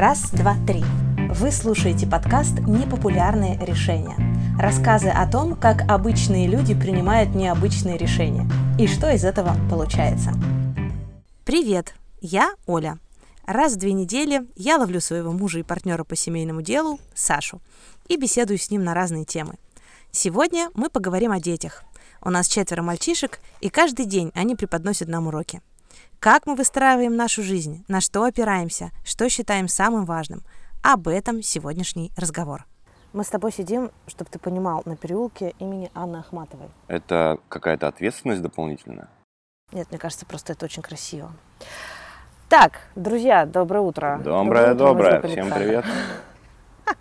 Раз, два, три. Вы слушаете подкаст «Непопулярные решения». Рассказы о том, как обычные люди принимают необычные решения и что из этого получается. Привет, я Оля. Раз в две недели я ловлю своего мужа и партнера по семейному делу, Сашу, и беседую с ним на разные темы. Сегодня мы поговорим о детях. У нас четверо мальчишек, и каждый день они преподносят нам уроки. Как мы выстраиваем нашу жизнь, на что опираемся, что считаем самым важным. Об этом сегодняшний разговор. Мы с тобой сидим, чтобы ты понимал, на переулке имени Анны Ахматовой. Это какая-то ответственность дополнительная? Нет, мне кажется, просто это очень красиво. Так, друзья, доброе утро. Доброе, доброе. Всем привет.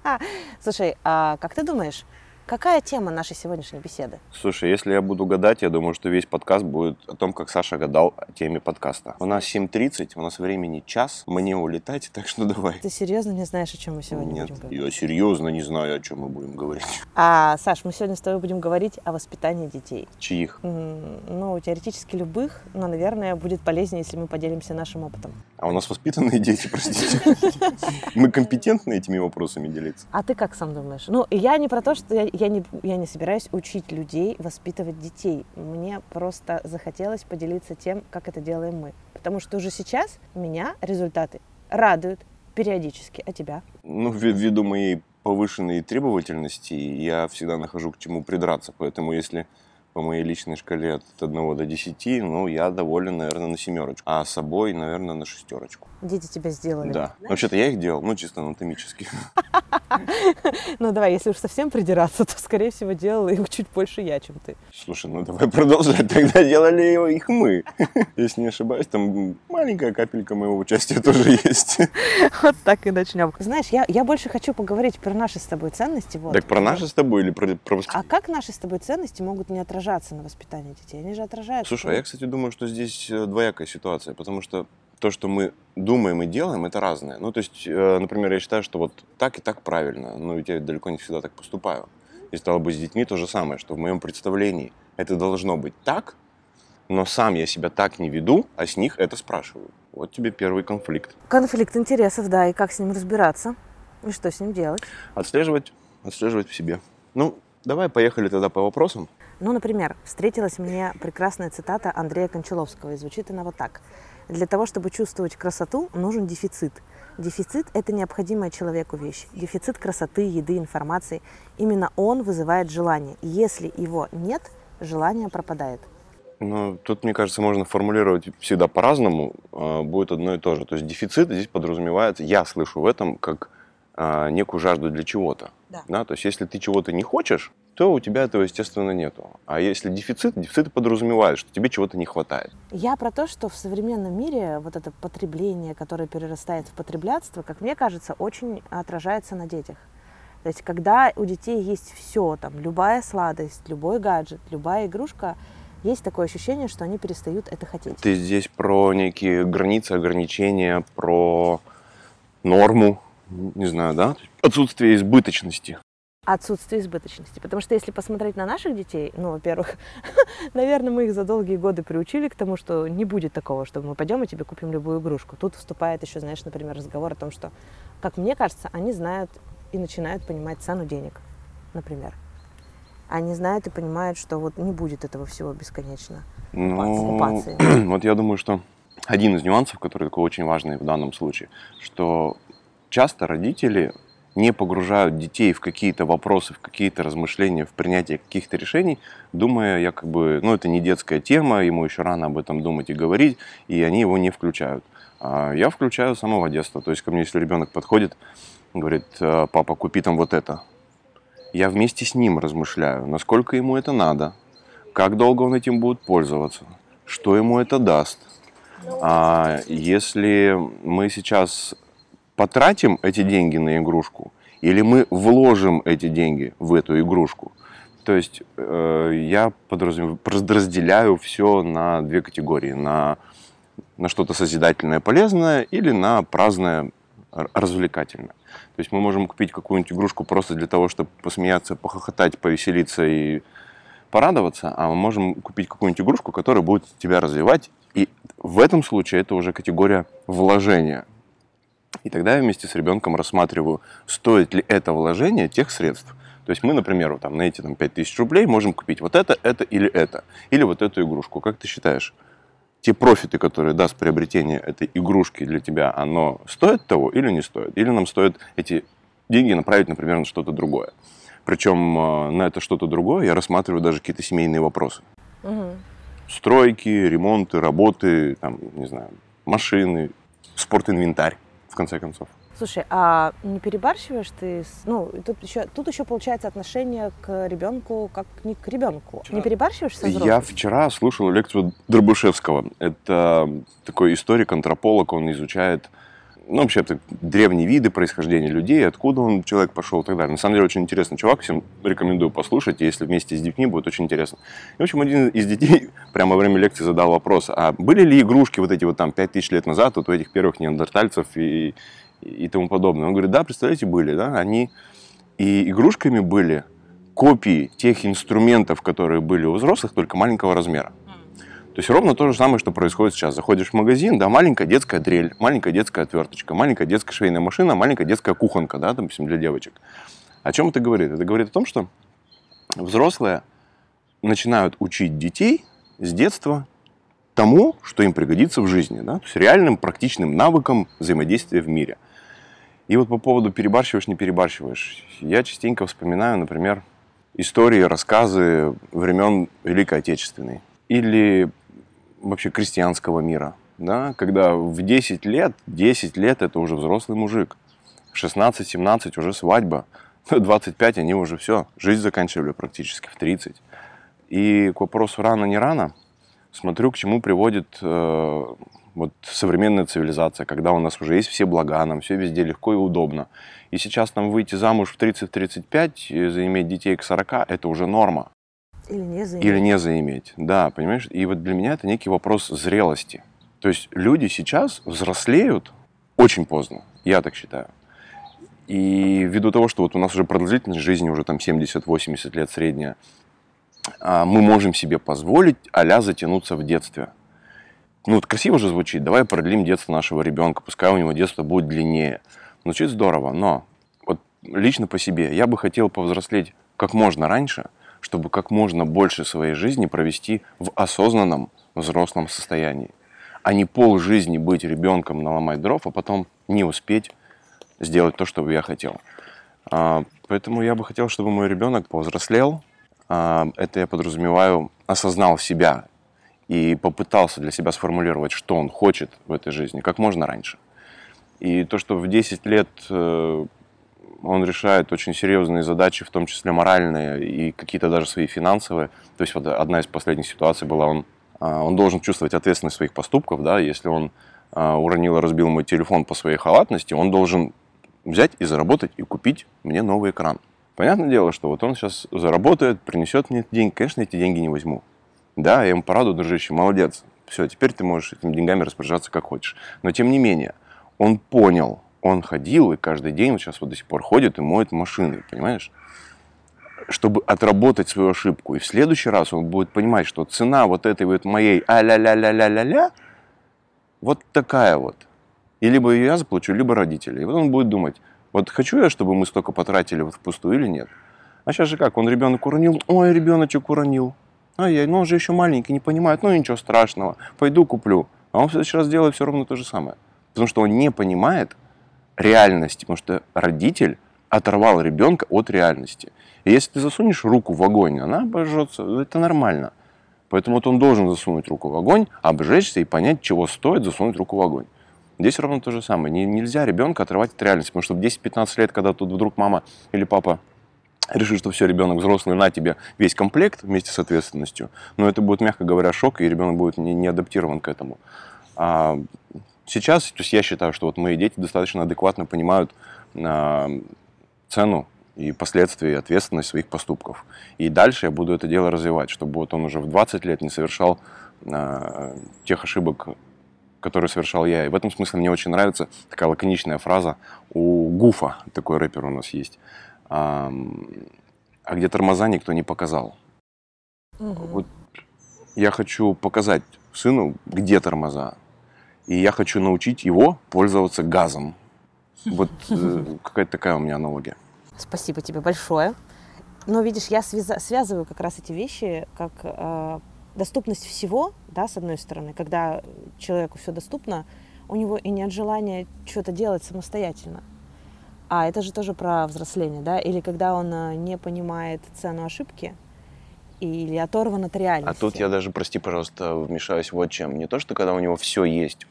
Слушай, а как ты думаешь, Какая тема нашей сегодняшней беседы? Слушай, если я буду гадать, я думаю, что весь подкаст будет о том, как Саша гадал о теме подкаста. У нас 7.30, у нас времени час, мне улетать, так что давай. Ты серьезно не знаешь, о чем мы сегодня Нет, будем говорить? я серьезно не знаю, о чем мы будем говорить. А, Саш, мы сегодня с тобой будем говорить о воспитании детей. Чьих? Ну, теоретически любых, но, наверное, будет полезнее, если мы поделимся нашим опытом. А у нас воспитанные дети, простите. Мы компетентны этими вопросами делиться? А ты как сам думаешь? Ну, я не про то, что я, я не, я не собираюсь учить людей воспитывать детей. Мне просто захотелось поделиться тем, как это делаем мы. Потому что уже сейчас меня результаты радуют периодически. А тебя? Ну, вви- ввиду моей повышенной требовательности, я всегда нахожу к чему придраться. Поэтому если по моей личной шкале от 1 до 10, ну, я доволен, наверное, на семерочку. А собой, наверное, на шестерочку. Дети тебя сделали. Да. Вообще-то я их делал, ну, чисто анатомически. Ну, давай, если уж совсем придираться, то, скорее всего, делала их чуть больше я, чем ты. Слушай, ну давай продолжать. Тогда делали их мы. Если не ошибаюсь, там маленькая капелька моего участия тоже есть. Вот так и начнем. Знаешь, я, я больше хочу поговорить про наши с тобой ценности. Вот. Так про наши с тобой или про, про А как наши с тобой ценности могут не отражаться на воспитании детей? Они же отражаются. Слушай, а я, кстати, думаю, что здесь э, двоякая ситуация, потому что то, что мы думаем и делаем, это разное. Ну, то есть, э, например, я считаю, что вот так и так правильно, но ведь я далеко не всегда так поступаю. И стало бы с детьми то же самое, что в моем представлении это должно быть так, но сам я себя так не веду, а с них это спрашиваю. Вот тебе первый конфликт. Конфликт интересов, да, и как с ним разбираться? И что с ним делать? Отслеживать, отслеживать в себе. Ну, давай поехали тогда по вопросам. Ну, например, встретилась мне прекрасная цитата Андрея Кончаловского, и звучит она вот так. Для того, чтобы чувствовать красоту, нужен дефицит. Дефицит – это необходимая человеку вещь. Дефицит красоты, еды, информации. Именно он вызывает желание. Если его нет, желание пропадает. Ну, тут, мне кажется, можно формулировать всегда по-разному, а, будет одно и то же. То есть дефицит здесь подразумевается, я слышу в этом как а, некую жажду для чего-то. Да. То есть если ты чего-то не хочешь, то у тебя этого, естественно, нету. А если дефицит, дефицит подразумевает, что тебе чего-то не хватает. Я про то, что в современном мире вот это потребление, которое перерастает в потреблятство, как мне кажется, очень отражается на детях. То есть, когда у детей есть все, там, любая сладость, любой гаджет, любая игрушка, есть такое ощущение, что они перестают это хотеть. Ты здесь про некие границы, ограничения, про норму, не знаю, да? Отсутствие избыточности. Отсутствие избыточности. Потому что если посмотреть на наших детей, ну, во-первых, наверное, мы их за долгие годы приучили к тому, что не будет такого, что мы пойдем и тебе купим любую игрушку. Тут вступает еще, знаешь, например, разговор о том, что, как мне кажется, они знают и начинают понимать цену денег, например. Они знают и понимают, что вот не будет этого всего бесконечно. Ну, Оккупации. вот я думаю, что один из нюансов, который такой очень важный в данном случае, что часто родители не погружают детей в какие-то вопросы, в какие-то размышления, в принятие каких-то решений, думая, якобы, ну, это не детская тема, ему еще рано об этом думать и говорить, и они его не включают. А я включаю с самого детства. То есть ко мне, если ребенок подходит, говорит, «Э, папа, купи там вот это. Я вместе с ним размышляю, насколько ему это надо, как долго он этим будет пользоваться, что ему это даст. А если мы сейчас потратим эти деньги на игрушку, или мы вложим эти деньги в эту игрушку, то есть э, я подразумев- разделяю все на две категории. На, на что-то созидательное, полезное или на праздное, развлекательное. То есть мы можем купить какую-нибудь игрушку просто для того, чтобы посмеяться, похохотать, повеселиться и порадоваться, а мы можем купить какую-нибудь игрушку, которая будет тебя развивать. И в этом случае это уже категория вложения. И тогда я вместе с ребенком рассматриваю, стоит ли это вложение тех средств. То есть мы, например, вот там, на эти там, 5000 рублей можем купить вот это, это или это. Или вот эту игрушку. Как ты считаешь, те профиты, которые даст приобретение этой игрушки для тебя, оно стоит того или не стоит? Или нам стоит эти деньги направить, например, на что-то другое? Причем э, на это что-то другое я рассматриваю даже какие-то семейные вопросы. Угу. Стройки, ремонты, работы, там, не знаю, машины, спортинвентарь, конце концов. Слушай, а не перебарщиваешь ты? С, ну, тут еще, тут еще получается отношение к ребенку как не к ребенку. Вчера. Не перебарщиваешь со взрослым? Я вчера слушал лекцию Дробышевского. Это такой историк, антрополог, он изучает ну, вообще, это древние виды происхождения людей, откуда он, человек пошел и так далее. На самом деле, очень интересный чувак, всем рекомендую послушать, если вместе с детьми будет очень интересно. И, в общем, один из детей прямо во время лекции задал вопрос, а были ли игрушки вот эти вот там 5000 лет назад вот у этих первых неандертальцев и, и тому подобное? Он говорит, да, представляете, были, да, они и игрушками были копии тех инструментов, которые были у взрослых, только маленького размера. То есть ровно то же самое, что происходит сейчас. Заходишь в магазин, да, маленькая детская дрель, маленькая детская отверточка, маленькая детская швейная машина, маленькая детская кухонка, да, допустим, для девочек. О чем это говорит? Это говорит о том, что взрослые начинают учить детей с детства тому, что им пригодится в жизни, да, то есть реальным практичным навыкам взаимодействия в мире. И вот по поводу перебарщиваешь, не перебарщиваешь, я частенько вспоминаю, например, истории, рассказы времен Великой Отечественной или вообще крестьянского мира, да, когда в 10 лет, 10 лет это уже взрослый мужик, 16-17 уже свадьба, 25 они уже все, жизнь заканчивали практически в 30. И к вопросу рано, не рано, смотрю, к чему приводит э, вот современная цивилизация, когда у нас уже есть все блага, нам все везде легко и удобно. И сейчас нам выйти замуж в 30-35 и заиметь детей к 40 – это уже норма. Или не заиметь. Или не заиметь, да, понимаешь? И вот для меня это некий вопрос зрелости. То есть люди сейчас взрослеют очень поздно, я так считаю. И ввиду того, что вот у нас уже продолжительность жизни уже там 70-80 лет средняя, а, мы можем себе позволить а затянуться в детстве. Ну, вот красиво же звучит. Давай продлим детство нашего ребенка, пускай у него детство будет длиннее. Звучит здорово, но вот лично по себе я бы хотел повзрослеть как можно раньше – чтобы как можно больше своей жизни провести в осознанном взрослом состоянии, а не пол жизни быть ребенком, наломать дров, а потом не успеть сделать то, что бы я хотел. А, поэтому я бы хотел, чтобы мой ребенок повзрослел. А, это я подразумеваю, осознал себя и попытался для себя сформулировать, что он хочет в этой жизни, как можно раньше. И то, что в 10 лет э, он решает очень серьезные задачи, в том числе моральные и какие-то даже свои финансовые. То есть вот одна из последних ситуаций была, он, а, он должен чувствовать ответственность своих поступков, да, если он а, уронил и разбил мой телефон по своей халатности, он должен взять и заработать и купить мне новый экран. Понятное дело, что вот он сейчас заработает, принесет мне деньги. Конечно, эти деньги не возьму. Да, я ему пораду, дружище, молодец. Все, теперь ты можешь этими деньгами распоряжаться как хочешь. Но тем не менее, он понял, он ходил и каждый день, вот сейчас вот до сих пор ходит и моет машины, понимаешь? Чтобы отработать свою ошибку. И в следующий раз он будет понимать, что цена вот этой вот моей а-ля-ля-ля-ля-ля-ля вот такая вот. И либо ее я заплачу, либо родители. И вот он будет думать, вот хочу я, чтобы мы столько потратили вот впустую или нет. А сейчас же как, он ребенок уронил, ой, ребеночек уронил. Ай, яй ну он же еще маленький, не понимает, ну ничего страшного, пойду куплю. А он в следующий раз делает все равно то же самое. Потому что он не понимает, реальности, потому что родитель оторвал ребенка от реальности. И если ты засунешь руку в огонь, она обожжется, это нормально. Поэтому вот он должен засунуть руку в огонь, обжечься и понять, чего стоит засунуть руку в огонь. Здесь ровно то же самое. Не, нельзя ребенка отрывать от реальности, потому что в 10-15 лет, когда тут вдруг мама или папа решит, что все, ребенок взрослый, на тебе весь комплект вместе с ответственностью, но это будет, мягко говоря, шок, и ребенок будет не, не адаптирован к этому. А Сейчас, то есть я считаю, что вот мои дети достаточно адекватно понимают э, цену и последствия, и ответственность своих поступков. И дальше я буду это дело развивать, чтобы вот он уже в 20 лет не совершал э, тех ошибок, которые совершал я. И в этом смысле мне очень нравится такая лаконичная фраза у Гуфа, такой рэпер у нас есть. А, а где тормоза никто не показал. Угу. Вот я хочу показать сыну, где тормоза, и я хочу научить его пользоваться газом. Вот э, какая-то такая у меня аналогия. Спасибо тебе большое. Но видишь, я связываю как раз эти вещи как э, доступность всего, да, с одной стороны, когда человеку все доступно, у него и нет желания что-то делать самостоятельно. А это же тоже про взросление, да? Или когда он э, не понимает цену ошибки, или оторван от А реальности. тут я даже, прости, пожалуйста, вмешаюсь вот чем. Не то, что когда у него все есть,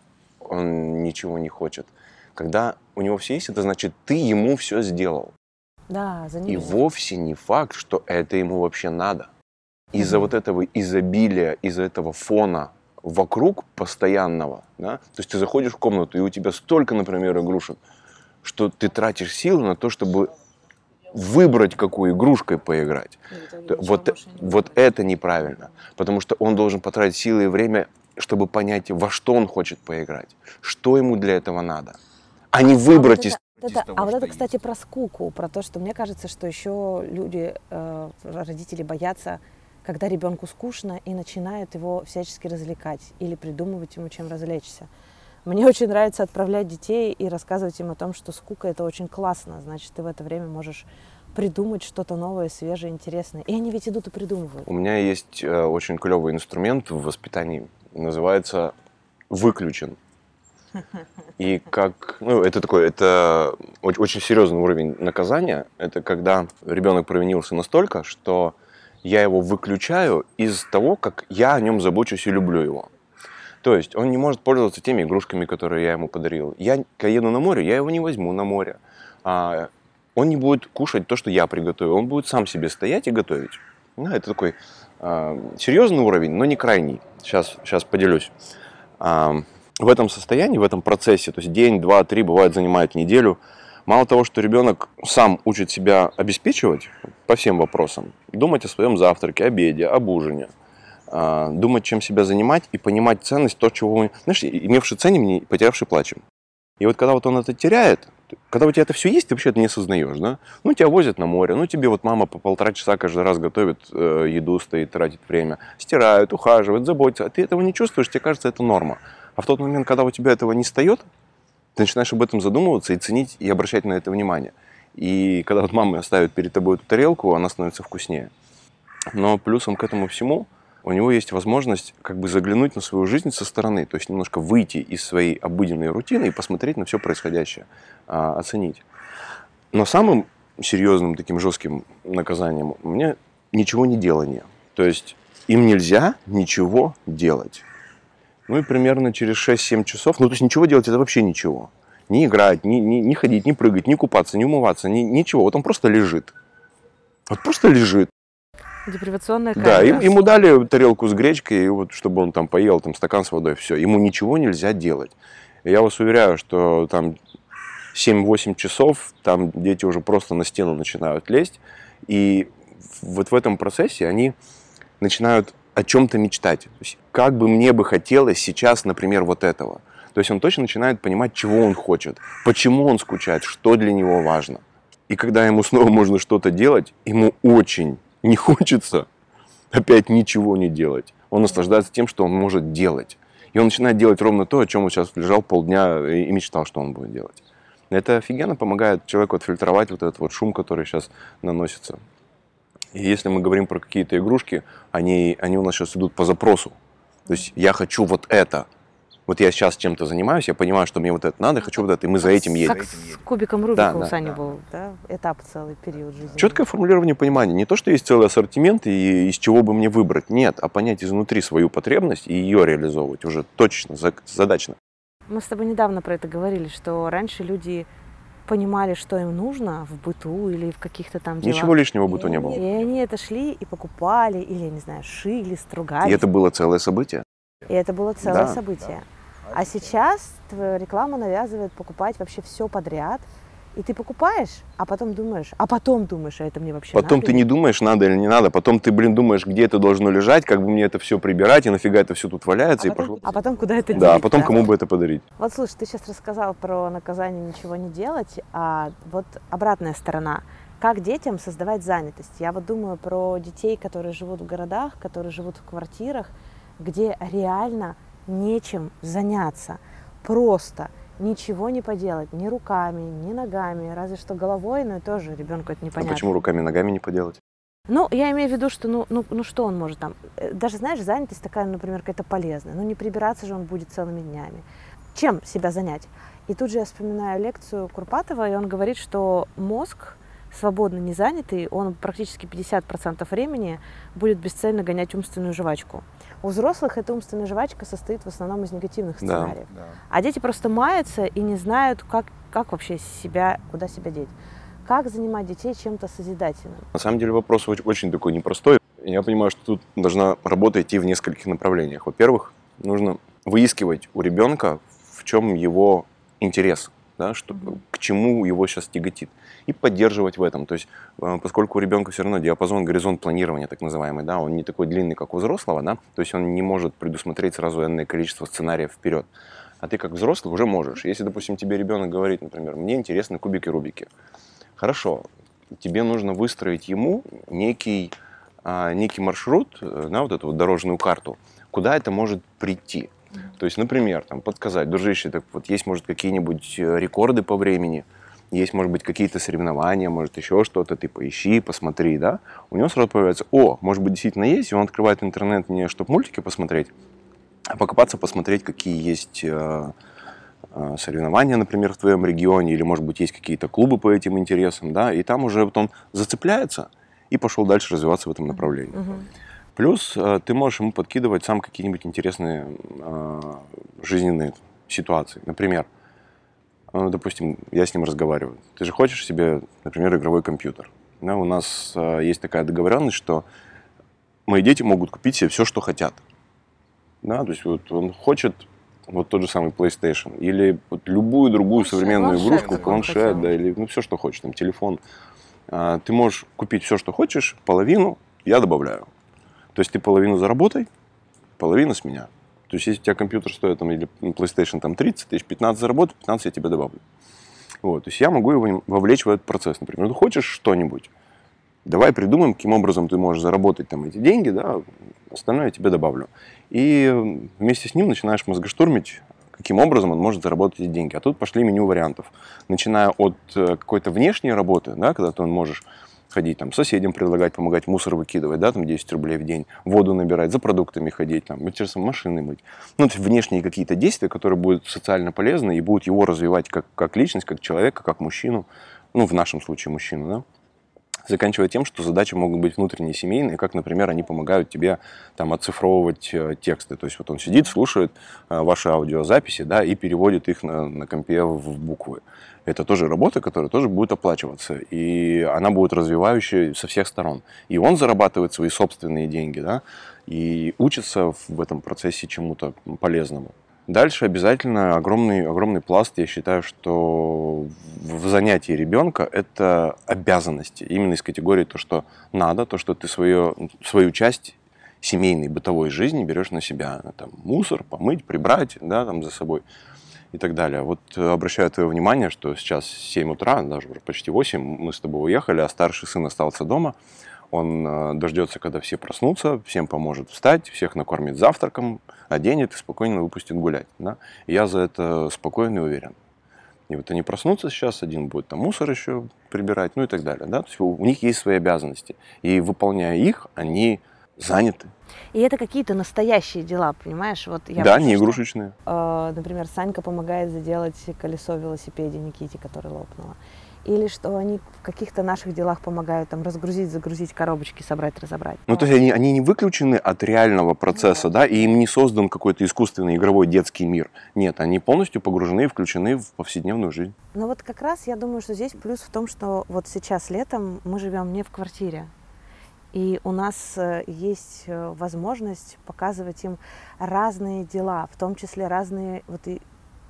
он ничего не хочет. Когда у него все есть, это значит, ты ему все сделал. Да, за И ним. вовсе не факт, что это ему вообще надо. Из-за Мгм. вот этого изобилия, из-за этого фона вокруг постоянного, да, то есть ты заходишь в комнату, и у тебя столько, например, игрушек, что ты тратишь силы на то, чтобы выбрать, какой игрушкой поиграть. Вот, вот это неправильно, потому что он должен потратить силы и время, чтобы понять, во что он хочет поиграть, что ему для этого надо, а не выбрать из... Вот это- а вот это, кстати, про скуку, про то, что мне кажется, что еще люди, э, родители боятся, когда ребенку скучно и начинают его всячески развлекать или придумывать ему, чем развлечься. Мне очень нравится отправлять детей и рассказывать им о том, что скука это очень классно, значит, ты в это время можешь придумать что-то новое, свежее, интересное. И они ведь идут и придумывают. У меня есть э, очень клевый инструмент в воспитании, называется выключен. И как, ну, это такой, это очень, очень серьезный уровень наказания. Это когда ребенок провинился настолько, что я его выключаю из того, как я о нем забочусь и люблю его. То есть он не может пользоваться теми игрушками, которые я ему подарил. Я, еду на море, я его не возьму на море. А, он не будет кушать то, что я приготовил. Он будет сам себе стоять и готовить. Ну, это такой серьезный уровень, но не крайний. Сейчас, сейчас поделюсь. А, в этом состоянии, в этом процессе, то есть день, два, три, бывает, занимает неделю, мало того, что ребенок сам учит себя обеспечивать по всем вопросам, думать о своем завтраке, обеде, об ужине, а, думать, чем себя занимать и понимать ценность того, чего он... Знаешь, имевший ценим, не потерявший плачем. И вот когда вот он это теряет, когда у тебя это все есть, ты вообще это не осознаешь, да? Ну, тебя возят на море, ну, тебе вот мама по полтора часа каждый раз готовит э, еду, стоит, тратит время, стирает, ухаживает, заботится, а ты этого не чувствуешь, тебе кажется, это норма. А в тот момент, когда у тебя этого не встает, ты начинаешь об этом задумываться и ценить, и обращать на это внимание. И когда вот мама ставит перед тобой эту тарелку, она становится вкуснее. Но плюсом к этому всему у него есть возможность как бы заглянуть на свою жизнь со стороны, то есть немножко выйти из своей обыденной рутины и посмотреть на все происходящее, а, оценить. Но самым серьезным таким жестким наказанием у меня ничего не делание. То есть им нельзя ничего делать. Ну и примерно через 6-7 часов, ну то есть ничего делать это вообще ничего. Не играть, не, не, не ходить, не прыгать, не купаться, не умываться, ни, ничего. Вот он просто лежит. Вот просто лежит. Депривационная Да, им- камера. ему дали тарелку с гречкой, и вот, чтобы он там поел, там стакан с водой, все. Ему ничего нельзя делать. Я вас уверяю, что там 7-8 часов, там дети уже просто на стену начинают лезть. И вот в этом процессе они начинают о чем-то мечтать. То есть, как бы мне бы хотелось сейчас, например, вот этого. То есть он точно начинает понимать, чего он хочет, почему он скучает, что для него важно. И когда ему снова можно что-то делать, ему очень не хочется опять ничего не делать. Он наслаждается тем, что он может делать. И он начинает делать ровно то, о чем он сейчас лежал полдня и мечтал, что он будет делать. Это офигенно помогает человеку отфильтровать вот этот вот шум, который сейчас наносится. И если мы говорим про какие-то игрушки, они, они у нас сейчас идут по запросу. То есть я хочу вот это. Вот я сейчас чем-то занимаюсь, я понимаю, что мне вот это надо, хочу вот это, и мы за этим едем. Как с кубиком Рубика Да, у да, Сани да. был, да? Этап целый, период жизни. Четкое формулирование понимания. Не то, что есть целый ассортимент и из чего бы мне выбрать. Нет, а понять изнутри свою потребность и ее реализовывать уже точно, за- задачно. Мы с тобой недавно про это говорили, что раньше люди понимали, что им нужно в быту или в каких-то там делах. Ничего лишнего в быту не было. И они это шли и покупали, или, я не знаю, шили, стругали. И это было целое событие. И это было целое Да. событие. А сейчас твоя реклама навязывает покупать вообще все подряд. И ты покупаешь, а потом думаешь, а потом думаешь, а это мне вообще Потом надо ты или не думаешь, надо или не надо. Потом ты, блин, думаешь, где это должно лежать, как бы мне это все прибирать, и нафига это все тут валяется, и пошло. А потом куда это Да, а потом кому бы это подарить? Вот слушай, ты сейчас рассказал про наказание ничего не делать, а вот обратная сторона. Как детям создавать занятость? Я вот думаю про детей, которые живут в городах, которые живут в квартирах, где реально нечем заняться. Просто ничего не поделать, ни руками, ни ногами, разве что головой, но тоже ребенку это А непонятно. почему руками и ногами не поделать? Ну, я имею в виду, что ну, ну, ну что он может там? Э, Даже, знаешь, занятость такая, например, какая-то полезная. Ну, не прибираться же он будет целыми днями. Чем себя занять? И тут же я вспоминаю лекцию Курпатова, и он говорит, что мозг, свободно не занятый, он практически 50% времени будет бесцельно гонять умственную жвачку. У взрослых эта умственная жвачка состоит в основном из негативных Да. сценариев. А дети просто маются и не знают, как, как вообще себя, куда себя деть. Как занимать детей чем-то созидательным? На самом деле вопрос очень, очень такой непростой. Я понимаю, что тут должна работа идти в нескольких направлениях. Во-первых, нужно выискивать у ребенка, в чем его интерес, да, что, к чему его сейчас тяготит, и поддерживать в этом. То есть, э, поскольку у ребенка все равно диапазон, горизонт планирования, так называемый, да, он не такой длинный, как у взрослого, да, то есть он не может предусмотреть сразу энное количество сценариев вперед. А ты как взрослый уже можешь. Если, допустим, тебе ребенок говорит, например, мне интересны кубики-рубики, Хорошо, тебе нужно выстроить ему некий, а, некий маршрут, э, на вот эту вот дорожную карту, куда это может прийти. То есть, например, там, подсказать, дружище, так вот есть, может, какие-нибудь э, рекорды по времени, есть, может быть, какие-то соревнования, может, еще что-то, ты поищи, посмотри, да, у него сразу появляется, о, может быть, действительно есть, и он открывает интернет не чтобы мультики посмотреть, а покопаться, посмотреть, какие есть э, э, соревнования, например, в твоем регионе, или, может быть, есть какие-то клубы по этим интересам, да, и там уже вот он зацепляется и пошел дальше развиваться в этом направлении. Мгм. Плюс э, ты можешь ему подкидывать сам какие-нибудь интересные э, жизненные ситуации. Например, э, допустим, я с ним разговариваю. Ты же хочешь себе, например, игровой компьютер. Да, у нас э, есть такая договоренность, что мои дети могут купить себе все, что хотят. Да, то есть вот он хочет вот тот же самый PlayStation или вот любую другую Планшет, современную планшет игрушку, планшет, да, или ну все, что хочешь, там телефон. А, Ты можешь купить все, что хочешь, половину я добавляю. То есть ты половину заработай, половина с меня. То есть если у тебя компьютер стоит там, или PlayStation там 30 тысяч, 15 заработай, 15 я тебе добавлю. Вот, то есть я могу его вовлечь в этот процесс. Например, ну хочешь что-нибудь, давай придумаем, каким образом ты можешь заработать там эти деньги, да, остальное я тебе добавлю. И вместе с ним начинаешь мозгоштурмить, каким образом он может заработать эти деньги. А тут пошли меню вариантов. Начиная от э, какой-то внешней работы, да, когда ты можешь ходить там соседям предлагать, помогать мусор выкидывать, да, там 10 рублей в день, воду набирать, за продуктами ходить, там, интересно, машины мыть. Ну, то есть внешние какие-то действия, которые будут социально полезны и будут его развивать как, как личность, как человека, как мужчину, ну, в нашем случае мужчину, да заканчивая тем, что задачи могут быть внутренние, семейные, как, например, они помогают тебе там оцифровывать э, тексты. То есть вот он сидит, слушает э, ваши аудиозаписи, да, и переводит их на, на компе в буквы. Это тоже работа, которая тоже будет оплачиваться, и она будет развивающей со всех сторон. И он зарабатывает свои собственные деньги, да, и учится в этом процессе чему-то полезному. Дальше обязательно огромный, огромный пласт, я считаю, что в занятии ребенка это обязанности. Именно из категории то, что надо, то, что ты свое, свою часть семейной, бытовой жизни берешь на себя. Там, мусор, помыть, прибрать да, там, за собой и так далее. Вот э, обращаю твое внимание, что сейчас 7 утра, даже уже почти 8, мы с тобой уехали, а старший сын остался дома. Он э, дождется, когда все проснутся, всем поможет встать, всех накормит завтраком, оденет и спокойно выпустит гулять. Да? Я за это спокойно и уверен. И вот они проснутся сейчас, один будет там мусор еще прибирать, ну и так далее. Да? То есть у, у них есть свои обязанности. И выполняя их, они заняты. И это какие-то настоящие дела, понимаешь? Вот я да, не что, игрушечные. э, например, Санька помогает заделать колесо в велосипеде Никите, которое лопнуло. Или что они в каких-то наших делах помогают там разгрузить, загрузить коробочки, собрать, разобрать. Ну, то есть они, они не выключены от реального процесса, да, и им не создан какой-то искусственный игровой детский мир. Нет, они полностью погружены и включены в повседневную жизнь. Но вот как раз я думаю, что здесь плюс в том, что вот сейчас летом мы живем не в квартире. И у нас э, есть э, возможность показывать им разные дела, в том числе разные вот и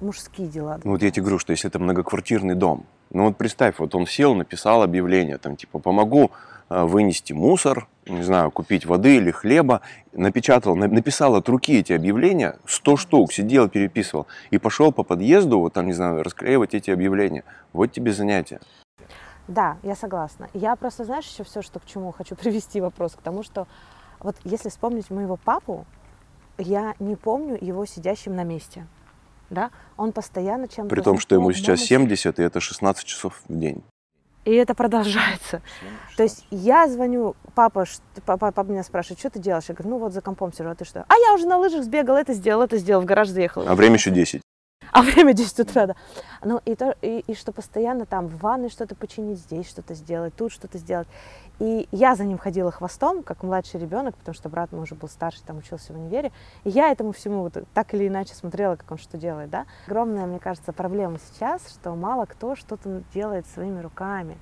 мужские дела. Ну, вот я тебе говорю, что если это многоквартирный дом, ну вот представь, вот он сел, написал объявление, там типа помогу э, вынести мусор, не знаю, купить воды или хлеба, напечатал, на- написал от руки эти объявления, 100 штук, сидел, переписывал, и пошел по подъезду, вот там, не знаю, расклеивать эти объявления. Вот тебе занятие. Да, я согласна. Я просто, знаешь, еще все, что к чему хочу привести вопрос, к тому, что вот если вспомнить моего папу, я не помню его сидящим на месте. Да, он постоянно чем-то... При том, что ему сейчас мама 70, и это 16 часов в день. И это продолжается. То есть я звоню, папа, папа, папа меня спрашивает, что ты делаешь? Я говорю, ну вот за компом сижу, а ты что? А я уже на лыжах сбегал, это сделал, это сделал, в гараж заехал. А время еще 10. А время 10 утра, да. Ну и, то, и, и что постоянно там в ванной что-то починить, здесь что-то сделать, тут что-то сделать. И я за ним ходила хвостом, как младший ребенок, потому что брат мой уже был старше, там учился в универе. И я этому всему вот так или иначе смотрела, как он что делает, да. Огромная, мне кажется, проблема сейчас, что мало кто что-то делает своими руками.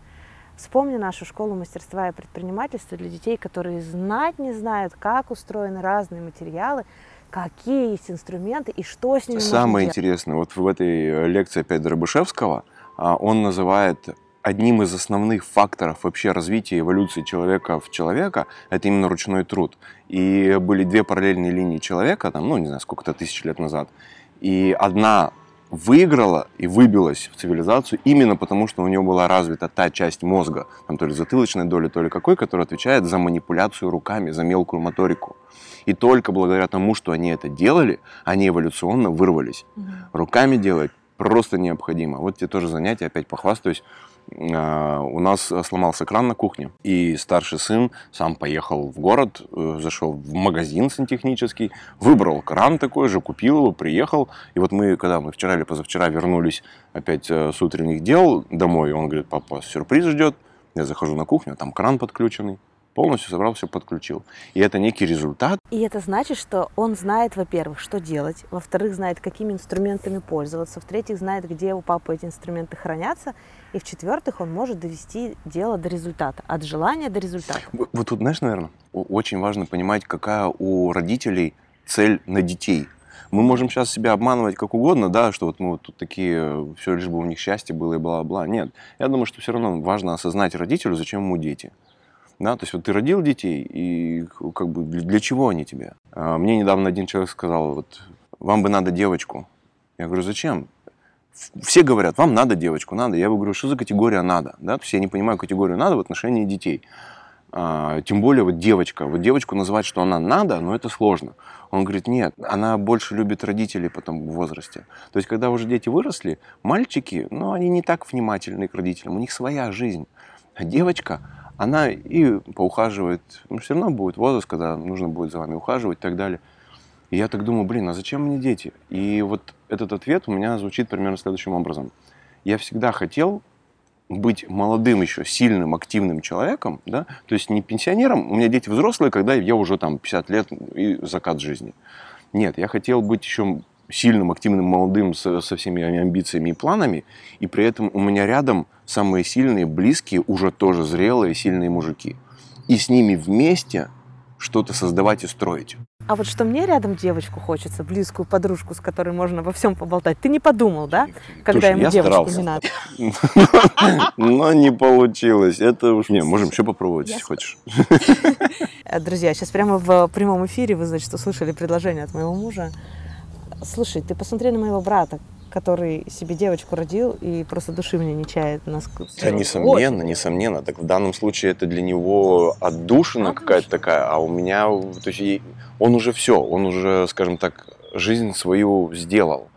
Вспомни нашу школу мастерства и предпринимательства для детей, которые знать не знают, как устроены разные материалы, какие есть инструменты и что с ними Самое интересное, вот в этой лекции опять Дробышевского, а, он называет одним из основных факторов вообще развития эволюции человека в человека, это именно ручной труд. И были две параллельные линии человека, там, ну, не знаю, сколько-то тысяч лет назад. И одна выиграла и выбилась в цивилизацию именно потому, что у нее была развита та часть мозга, там то ли затылочная доля, то ли какой, которая отвечает за манипуляцию руками, за мелкую моторику. И только благодаря тому, что они это делали, они эволюционно вырвались. Руками делать просто необходимо. Вот тебе тоже занятие, опять похвастаюсь. А, У нас сломался кран на кухне, и старший сын сам поехал в город, э, зашел в магазин сантехнический, выбрал кран такой же, купил его, приехал. И вот мы, когда мы вчера или позавчера вернулись опять э, с утренних дел домой, он говорит, папа, сюрприз ждет. Я захожу на кухню, там кран подключенный. Полностью собрал, все подключил. И это некий результат, И это значит, что он знает, во-первых, что делать, во-вторых, знает, какими инструментами пользоваться, в-третьих, знает, где у папы эти инструменты хранятся, и в-четвертых, он может довести дело до результата, от желания до результата. Вот тут, знаешь, наверное, очень важно понимать, какая у родителей цель на детей. Мы можем сейчас себя обманывать как угодно, да, что вот мы вот тут такие, все лишь бы у них счастье было и бла-бла. Нет, я думаю, что все равно важно осознать родителю, зачем ему дети. Да, то есть вот ты родил детей, и как бы для чего они тебе? А, Мне недавно один человек сказал, вот вам бы надо девочку. Я говорю, зачем? Все говорят, вам надо девочку, надо. Я говорю, что за категория надо? Да? То есть я не понимаю категорию надо в отношении детей. А, тем более вот девочка. Вот девочку называть, что она надо, но это сложно. Он говорит, нет, она больше любит родителей потом в возрасте. То есть, когда уже дети выросли, мальчики, ну, они не так внимательны к родителям, у них своя жизнь. А девочка, она и поухаживает, ну, все равно будет возраст, когда нужно будет за вами ухаживать и так далее. И я так думаю, блин, а зачем мне дети? И вот этот ответ у меня звучит примерно следующим образом. Я всегда хотел быть молодым еще, сильным, активным человеком, да, то есть не пенсионером, у меня дети взрослые, когда я уже там 50 лет и закат жизни. Нет, я хотел быть еще сильным, активным, молодым, со, со всеми амбициями и планами, и при этом у меня рядом самые сильные, близкие, уже тоже зрелые, сильные мужики. И с ними вместе что-то создавать и строить. А вот что мне рядом девочку хочется, близкую подружку, с которой можно во всем поболтать, ты не подумал, да? Когда Слушай, ему я девочку старался. не надо. Но не получилось. Это уж... Не, можем еще попробовать, если хочешь. Друзья, сейчас прямо в прямом эфире вы, значит, услышали предложение от моего мужа. Слушай, ты посмотри на моего брата, который себе девочку родил и просто души мне не чает. Нас... Да, несомненно, несомненно. Так в данном случае это для него отдушина какая-то такая, а у меня, то есть он уже все, он уже, скажем так, жизнь свою сделал.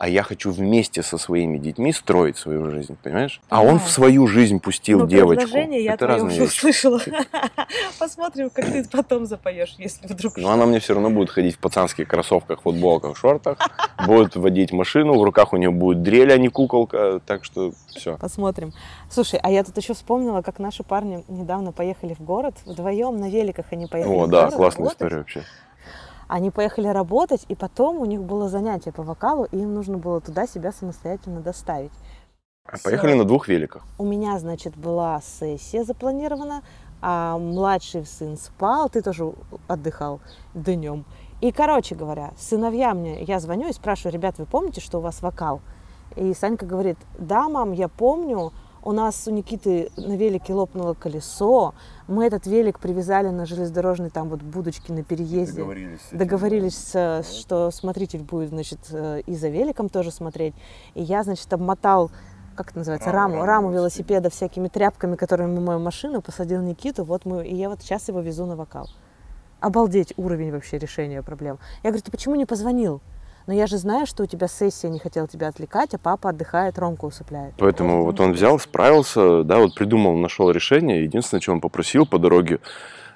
А я хочу вместе со своими детьми строить свою жизнь, понимаешь? А он в свою жизнь пустил Ну, девочку. предложение я это разные уже вещи. услышала. Посмотрим, как ты потом запоешь, если вдруг Но она мне все равно будет ходить в пацанских кроссовках, футболках, шортах, будет водить машину, в руках у нее будет дрель, а не куколка, так что все. Посмотрим. Слушай, а я тут еще вспомнила, как наши парни недавно поехали в город вдвоем на великах они поехали. О, в да, классная история вообще. Они поехали работать, и потом у них было занятие по вокалу, и им нужно было туда себя самостоятельно доставить. А Поехали на двух великах. У меня, значит, была сессия запланирована, а младший сын спал, ты тоже отдыхал днем. И, короче говоря, сыновья мне, я звоню и спрашиваю, ребят, вы помните, что у вас вокал? И Санька говорит, да, мам, я помню, у нас у Никиты на велике лопнуло колесо, мы этот велик привязали на железнодорожной там вот будочке на переезде. Договорились, э, что смотритель будет, значит, э, и за великом тоже смотреть. И я, значит, обмотал, как это называется, Раму, раму, раму велосипеда. всякими тряпками, которыми мы моем машину, посадил Никиту, вот мы, и я вот сейчас его везу на вокал. Обалдеть уровень вообще решения проблем. Я говорю, ты почему не позвонил? Но я же знаю, что у тебя сессия не хотела тебя отвлекать, а папа отдыхает, Ромку усыпляет. Поэтому вот он взял, справился, да, вот придумал, нашел решение. Единственное, что он попросил по дороге,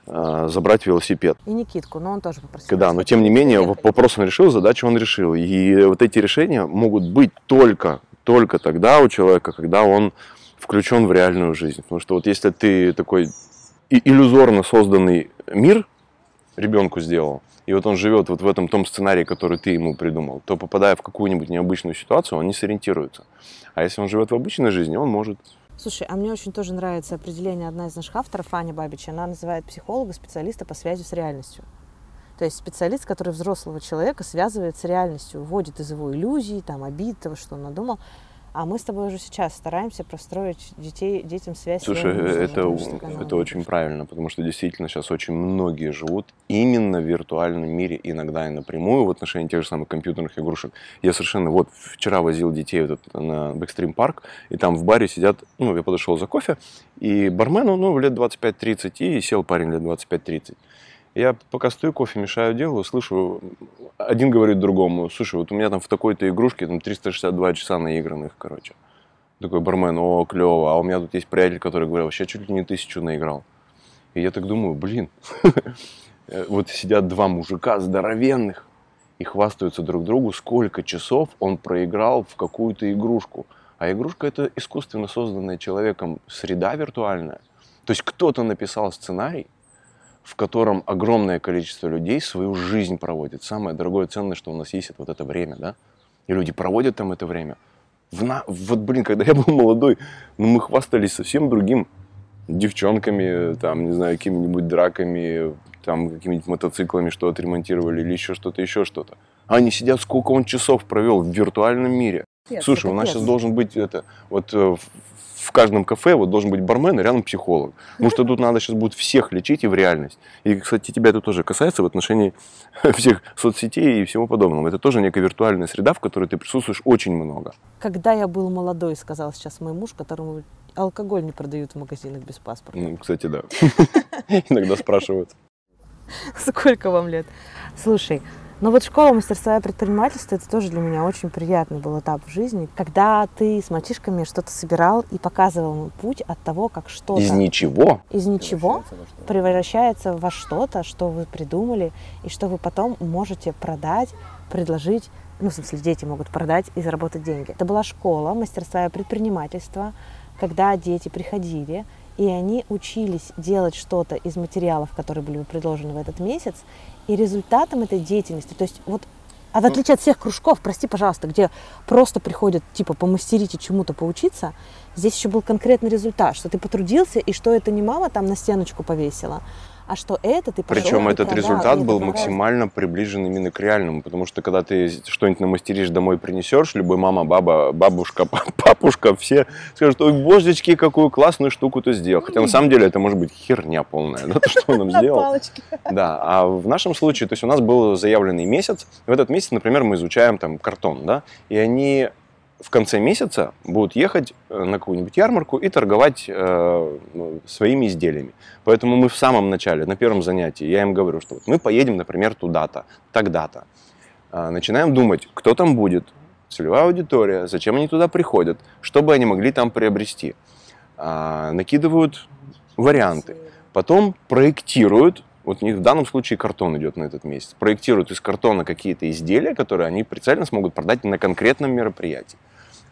э, забрать велосипед. И Никитку, но он тоже попросил. Да, но тем не менее вопрос он решил, задачу он решил. И вот эти решения могут быть только, только тогда у человека, когда он включен в реальную жизнь. Потому что вот если ты такой иллюзорно созданный мир ребенку сделал, и вот он живет вот в этом том сценарии, который ты ему придумал, то попадая в какую-нибудь необычную ситуацию, он не сориентируется. А если он живет в обычной жизни, он может. Слушай, а мне очень тоже нравится определение одна из наших авторов, Аня Бабич. Она называет психолога специалиста по связи с реальностью. То есть специалист, который взрослого человека связывает с реальностью, вводит из его иллюзий, там, обид, того, что он надумал. А мы с тобой уже сейчас стараемся простроить детей, детям связь. Слушай, это, это очень правильно, потому что действительно сейчас очень многие живут именно в виртуальном мире, иногда и напрямую в отношении тех же самых компьютерных игрушек. Я совершенно, вот вчера возил детей вот на Бэкстрим парк, и там в баре сидят, ну, я подошел за кофе, и бармену, ну, лет 25-30, и сел парень лет 25-30. Я пока стою, кофе мешаю, делаю, слышу, один говорит другому, слушай, вот у меня там в такой-то игрушке там 362 часа наигранных, короче. Такой бармен, о, клево, а у меня тут есть приятель, который говорил, вообще чуть ли не тысячу наиграл. И я так думаю, блин, вот сидят два мужика здоровенных и хвастаются друг другу, сколько часов он проиграл в какую-то игрушку. А игрушка это искусственно созданная человеком среда виртуальная. То есть кто-то написал сценарий, в котором огромное количество людей свою жизнь проводит. Самое дорогое, ценное, что у нас есть, это вот это время, да? И люди проводят там это время. В на... Вот, блин, когда я был молодой, ну, мы хвастались совсем другим. Девчонками, там, не знаю, какими-нибудь драками, там, какими-нибудь мотоциклами, что отремонтировали, или еще что-то, еще что-то. А они сидят, сколько он часов провел в виртуальном мире. Yes, Слушай, у нас сейчас должен быть это, вот э, в каждом кафе вот должен быть бармен и рядом психолог. Потому что тут надо сейчас будет всех лечить и в реальность. И, кстати, тебя это тоже касается в отношении всех соцсетей и всего подобного. Это тоже некая виртуальная среда, в которой ты присутствуешь очень много. Когда я был молодой, сказал сейчас мой муж, которому алкоголь не продают в магазинах без паспорта. Ну, кстати, да. Иногда спрашивают. Сколько вам лет? Слушай, но вот школа мастерства и предпринимательства, это тоже для меня очень приятный был этап в жизни, когда ты с мальчишками что-то собирал и показывал им путь от того, как что-то... Из ничего? Из ничего превращается во что-то, что вы придумали, и что вы потом можете продать, предложить ну, в смысле, дети могут продать и заработать деньги. Это была школа мастерства и предпринимательства, когда дети приходили и они учились делать что-то из материалов, которые были предложены в этот месяц, и результатом этой деятельности, то есть вот а в отличие от всех кружков, прости, пожалуйста, где просто приходят, типа, помастерить и чему-то поучиться, здесь еще был конкретный результат, что ты потрудился, и что это не мама там на стеночку повесила, а что это ты пошел Причем этот продал, результат был максимально приближен именно к реальному, потому что когда ты что-нибудь намастеришь, домой принесешь, любой мама, баба, бабушка, папушка, все скажут, ой, божечки, какую классную штуку ты сделал. Хотя на самом деле это может быть херня полная, да, то, что он нам сделал. Да, а в нашем случае, то есть у нас был заявленный месяц, в этот месяц, например, мы изучаем там картон, да, и они в конце месяца будут ехать э, на какую-нибудь ярмарку и торговать э, ну, своими изделиями. Поэтому мы в самом начале, на первом занятии, я им говорю, что вот мы поедем, например, туда-то, тогда-то. Э, начинаем думать, кто там будет, целевая аудитория, зачем они туда приходят, что бы они могли там приобрести. Э, накидывают варианты. Потом проектируют вот у них в данном случае картон идет на этот месяц. Проектируют из картона какие-то изделия, которые они прицельно смогут продать на конкретном мероприятии.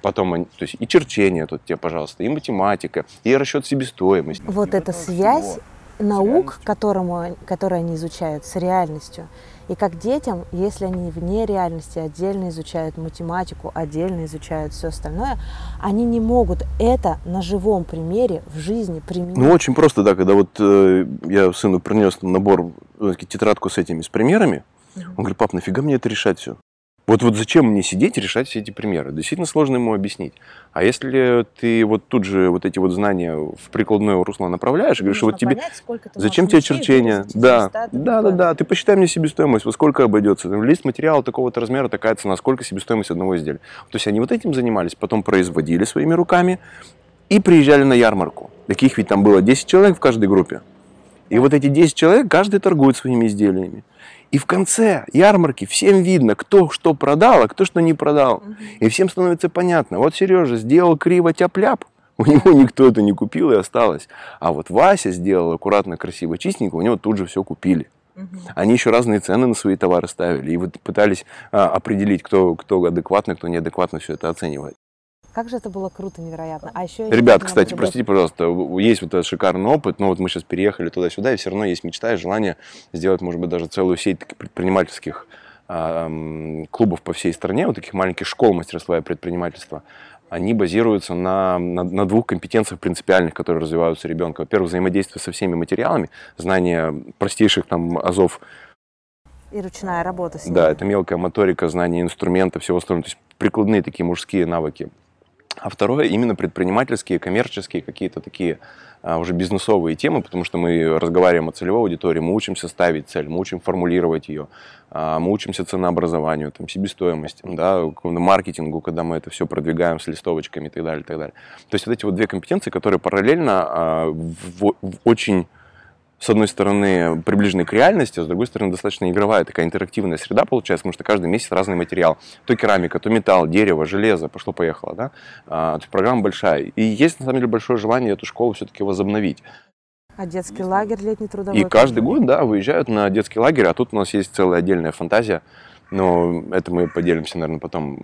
Потом, они, то есть и черчение тут тебе, пожалуйста, и математика, и расчет себестоимости. Вот эта связь наук, которому, которые они изучают, с реальностью. И как детям, если они вне реальности отдельно изучают математику, отдельно изучают все остальное, они не могут это на живом примере в жизни применить. Ну, очень просто, да, когда вот э, я сыну принес набор, э, тетрадку с этими, с примерами, он говорит, пап, нафига мне это решать все? Вот, вот зачем мне сидеть и решать все эти примеры? Действительно сложно ему объяснить. А если ты вот тут же вот эти вот знания в прикладное русло направляешь, и говоришь, вот тебе... Понять, зачем тебе черчение? Да, да, да, да. Ты посчитай мне себестоимость, во сколько обойдется. Лист материала такого-то размера, такая цена, сколько себестоимость одного изделия. То есть они вот этим занимались, потом производили своими руками и приезжали на ярмарку. Таких ведь там было 10 человек в каждой группе. И вот эти 10 человек, каждый торгует своими изделиями. И в конце ярмарки всем видно, кто что продал, а кто что не продал. И всем становится понятно. Вот Сережа сделал криво тяп-ляп, у него никто это не купил и осталось. А вот Вася сделал аккуратно, красиво, чистенько, у него тут же все купили. Они еще разные цены на свои товары ставили и вот пытались а, определить, кто, кто адекватно, кто неадекватно все это оценивает. Как же это было круто, невероятно. А еще Ребят, кстати, ребят... простите, пожалуйста, есть вот этот шикарный опыт, но вот мы сейчас переехали туда-сюда, и все равно есть мечта и желание сделать, может быть, даже целую сеть предпринимательских э, клубов по всей стране, вот таких маленьких школ мастерства и предпринимательства они базируются на, на, на двух компетенциях принципиальных, которые развиваются ребенка. Во-первых, взаимодействие со всеми материалами, знание простейших там азов. И ручная работа с ними. Да, это мелкая моторика, знание инструмента, всего остального. То есть прикладные такие мужские навыки. А второе, именно предпринимательские, коммерческие, какие-то такие а, уже бизнесовые темы, потому что мы разговариваем о целевой аудитории, мы учимся ставить цель, мы учим формулировать ее, а, мы учимся ценообразованию, там, себестоимости, да, маркетингу, когда мы это все продвигаем с листовочками и так далее, и так далее. То есть вот эти вот две компетенции, которые параллельно а, в, в очень с одной стороны, приближены к реальности, а с другой стороны, достаточно игровая такая интерактивная среда получается, потому что каждый месяц разный материал. То керамика, то металл, дерево, железо, пошло-поехало, да. А, то программа большая. И есть, на самом деле, большое желание эту школу все-таки возобновить. А детский лагерь летний трудовой? И каждый год, да, выезжают на детский лагерь, а тут у нас есть целая отдельная фантазия но это мы поделимся, наверное, потом.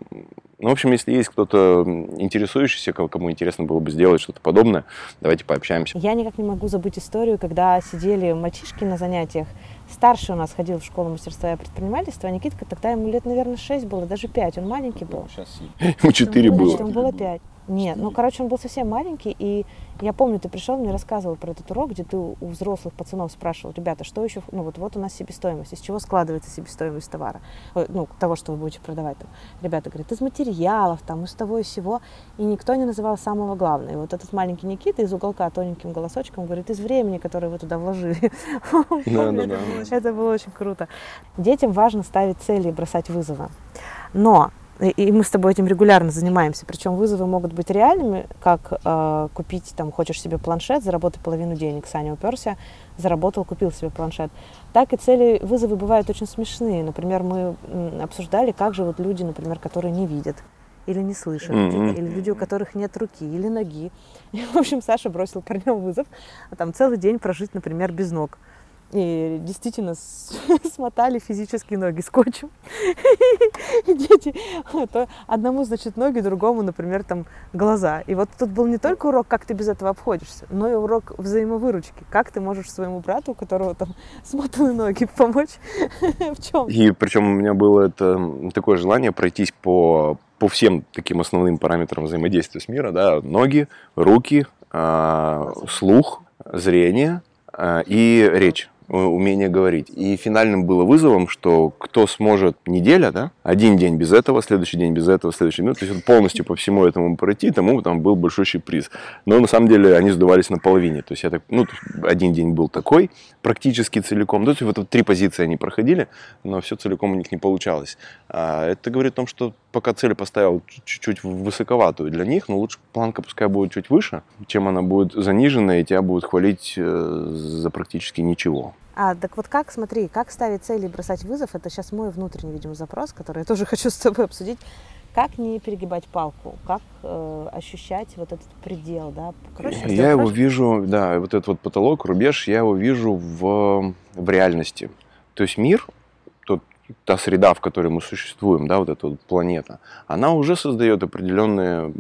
Ну, в общем, если есть кто-то интересующийся, кому интересно было бы сделать что-то подобное, давайте пообщаемся. Я никак не могу забыть историю, когда сидели мальчишки на занятиях. Старший у нас ходил в школу мастерства и предпринимательства, а Никитка тогда ему лет, наверное, 6 было, даже 5, он маленький был. Сейчас ему 4 было. Значит, ему было 5. Нет, ну, короче, он был совсем маленький, и я помню, ты пришел, мне рассказывал про этот урок, где ты у взрослых пацанов спрашивал, ребята, что еще, ну, вот, вот у нас себестоимость, из чего складывается себестоимость товара, ну, того, что вы будете продавать. Там. Ребята говорят, из материалов, там, из того и всего, и никто не называл самого главного. И вот этот маленький Никита из уголка тоненьким голосочком говорит, из времени, которое вы туда вложили. Да, да, да. Это было очень круто. Детям важно ставить цели и бросать вызовы. Но и мы с тобой этим регулярно занимаемся. Причем вызовы могут быть реальными, как э, купить, там, хочешь себе планшет, заработай половину денег. Саня уперся, заработал, купил себе планшет. Так и цели, вызовы бывают очень смешные. Например, мы обсуждали, как же вот люди, например, которые не видят или не слышат, mm-hmm. или люди, у которых нет руки или ноги. И, в общем, Саша бросил парням вызов, а там целый день прожить, например, без ног. И действительно смотали физически ноги скотчем. Дети, одному, значит, ноги, другому, например, там глаза. И вот тут был не только урок, как ты без этого обходишься, но и урок взаимовыручки. Как ты можешь своему брату, у которого там смотаны ноги, помочь в чем? И причем у меня было это такое желание пройтись по, по всем таким основным параметрам взаимодействия с миром, да, ноги, руки, э, слух, зрение э, и речь. Э, умение говорить. И финальным было вызовом, что кто сможет неделя, да, один день без этого, следующий день без этого, следующий день, то есть полностью по всему этому пройти, тому там был большущий приз. Но на самом деле они сдавались на половине. То есть я так, ну, один день был такой, практически целиком. То есть вот, вот три позиции они проходили, но все целиком у них не получалось. А это говорит о том, что пока цель поставил чуть-чуть высоковатую для них, но лучше планка пускай будет чуть выше, чем она будет занижена, и тебя будут хвалить э, за практически ничего. А, так вот как, смотри, как ставить цели и бросать вызов, это сейчас мой внутренний, видимо, запрос, который я тоже хочу с тобой обсудить. Как не перегибать палку, как э, ощущать вот этот предел, да? Короче, я его вижу, да, вот этот вот потолок, рубеж, я его вижу в, в реальности. То есть мир, та среда, в которой мы существуем, да, вот эта вот планета, она уже создает определенные,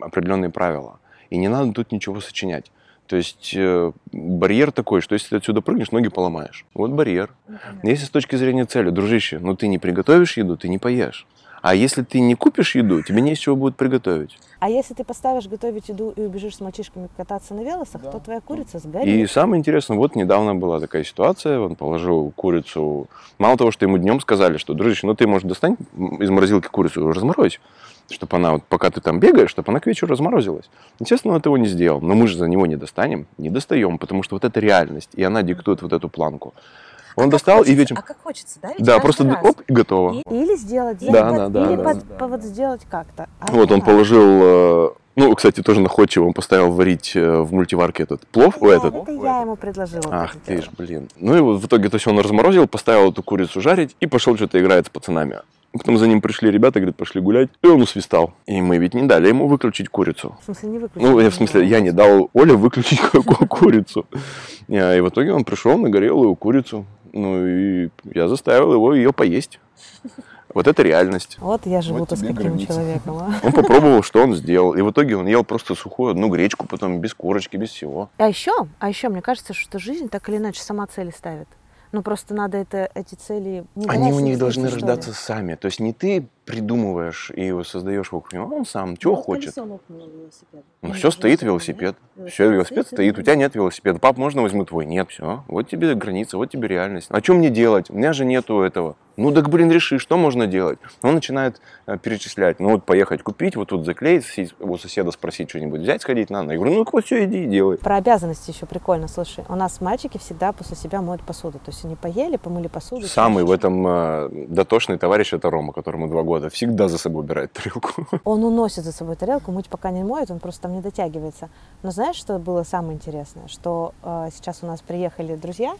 определенные правила. И не надо тут ничего сочинять. То есть э, барьер такой, что если ты отсюда прыгнешь, ноги поломаешь. Вот барьер. Если с точки зрения цели, дружище, ну ты не приготовишь еду, ты не поешь. А если ты не купишь еду, тебе не из чего будет приготовить. А если ты поставишь готовить еду и убежишь с мальчишками кататься на велосах, да. то твоя курица сгорит. И самое интересное, вот недавно была такая ситуация, он положил курицу, мало того, что ему днем сказали, что, дружище, ну ты, может, достань из морозилки курицу, разморозь чтобы она, вот, пока ты там бегаешь, чтобы она к вечеру разморозилась. Естественно, он этого не сделал. Но мы же за него не достанем, не достаем, потому что вот это реальность, и она диктует вот эту планку. Он а достал хочется, и вечером... А как хочется, да? Ведь да, просто раз. оп, и готово. Или сделать, да, да, да, или да, под, да. повод сделать как-то. А, вот он положил, э, Ну, кстати, тоже находчиво он поставил варить э, в мультиварке этот плов. Да, этот. это я ему предложила. Ах это ты ж, блин. Ну и вот в итоге, то есть он разморозил, поставил эту курицу жарить и пошел что-то играть с пацанами. Потом за ним пришли ребята, говорят, пошли гулять, и он усвистал. И мы ведь не дали ему выключить курицу. В смысле, не выключил? Ну, я в смысле, я не дал Оле выключить ку- ку- курицу. И в итоге он пришел на горелую курицу. Ну и я заставил его ее поесть. Вот это реальность. Вот я живу-то Вот с каким граница. человеком, а? Он попробовал, что он сделал. И в итоге он ел просто сухую одну гречку, потом без корочки, без всего. А еще, а еще, мне кажется, что жизнь так или иначе сама цели ставит. Ну, просто надо это, эти цели... не Они у них должны рождаться сами. То есть не ты придумываешь и его создаешь вокруг него, он сам, чего Ну, хочет. Ну, все, стоит велосипед. нет? Все, велосипед стоит, у тебя нет велосипеда. Пап, можно возьму твой? Нет, все. Вот тебе граница, вот тебе реальность. А что мне делать? У меня же нету этого. Ну, так, блин, реши, что можно делать? Он начинает э, перечислять. Ну, вот поехать купить, вот тут заклеить, у соседа спросить что-нибудь, взять, сходить надо. Я говорю, ну, вот все, иди и делай. Про обязанности еще прикольно, слушай. У нас мальчики всегда после себя моют посуду. То есть они поели, помыли посуду. Самый в этом э, дотошный товарищ это Рома, которому два года. Всегда за собой убирает тарелку. Он уносит за собой тарелку, мыть пока не моет, он просто там не дотягивается. Но знаешь, что было самое интересное? Что э, сейчас у нас приехали друзья,